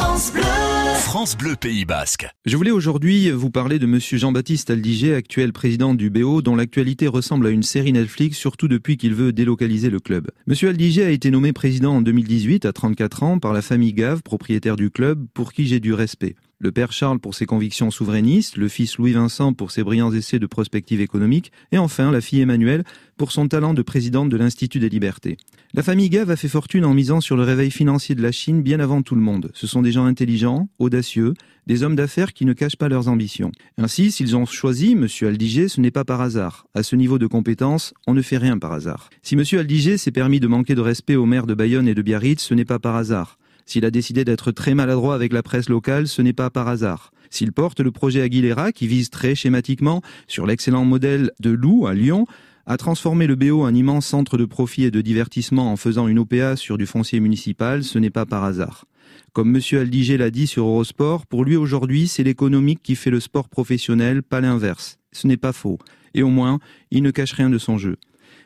France Bleu. France Bleu Pays Basque. Je voulais aujourd'hui vous parler de monsieur Jean-Baptiste Aldiger, actuel président du BO, dont l'actualité ressemble à une série Netflix, surtout depuis qu'il veut délocaliser le club. Monsieur Aldiger a été nommé président en 2018 à 34 ans par la famille Gave, propriétaire du club, pour qui j'ai du respect le père Charles pour ses convictions souverainistes, le fils Louis-Vincent pour ses brillants essais de prospective économique, et enfin la fille Emmanuelle pour son talent de présidente de l'Institut des libertés. La famille Gave a fait fortune en misant sur le réveil financier de la Chine bien avant tout le monde. Ce sont des gens intelligents, audacieux, des hommes d'affaires qui ne cachent pas leurs ambitions. Ainsi, s'ils ont choisi M. Aldiger, ce n'est pas par hasard. À ce niveau de compétence, on ne fait rien par hasard. Si M. Aldiger s'est permis de manquer de respect aux maires de Bayonne et de Biarritz, ce n'est pas par hasard. S'il a décidé d'être très maladroit avec la presse locale, ce n'est pas par hasard. S'il porte le projet Aguilera, qui vise très schématiquement sur l'excellent modèle de Loup à Lyon, à transformer le BO en immense centre de profit et de divertissement en faisant une OPA sur du foncier municipal, ce n'est pas par hasard. Comme M. Aldiger l'a dit sur Eurosport, pour lui aujourd'hui, c'est l'économique qui fait le sport professionnel, pas l'inverse. Ce n'est pas faux. Et au moins, il ne cache rien de son jeu.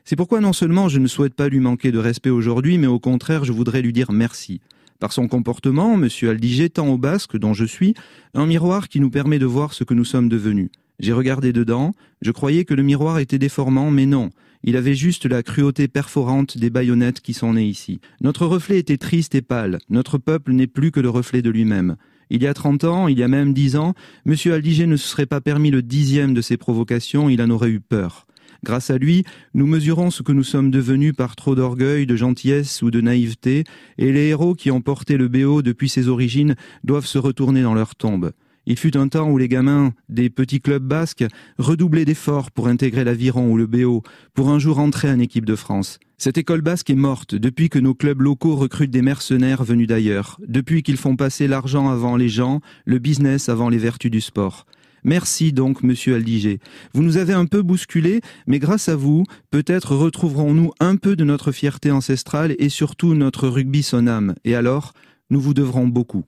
C'est pourquoi non seulement je ne souhaite pas lui manquer de respect aujourd'hui, mais au contraire, je voudrais lui dire merci. Par son comportement, M. Aldiger tend au basque, dont je suis, un miroir qui nous permet de voir ce que nous sommes devenus. J'ai regardé dedans, je croyais que le miroir était déformant, mais non. Il avait juste la cruauté perforante des baïonnettes qui sont nées ici. Notre reflet était triste et pâle. Notre peuple n'est plus que le reflet de lui-même. Il y a trente ans, il y a même dix ans, M. Aldiger ne se serait pas permis le dixième de ses provocations, il en aurait eu peur. Grâce à lui, nous mesurons ce que nous sommes devenus par trop d'orgueil, de gentillesse ou de naïveté, et les héros qui ont porté le BO depuis ses origines doivent se retourner dans leur tombe. Il fut un temps où les gamins des petits clubs basques redoublaient d'efforts pour intégrer l'aviron ou le BO, pour un jour entrer en équipe de France. Cette école basque est morte depuis que nos clubs locaux recrutent des mercenaires venus d'ailleurs, depuis qu'ils font passer l'argent avant les gens, le business avant les vertus du sport. Merci donc, monsieur Aldiger. Vous nous avez un peu bousculé, mais grâce à vous, peut-être retrouverons-nous un peu de notre fierté ancestrale et surtout notre rugby son âme. Et alors, nous vous devrons beaucoup.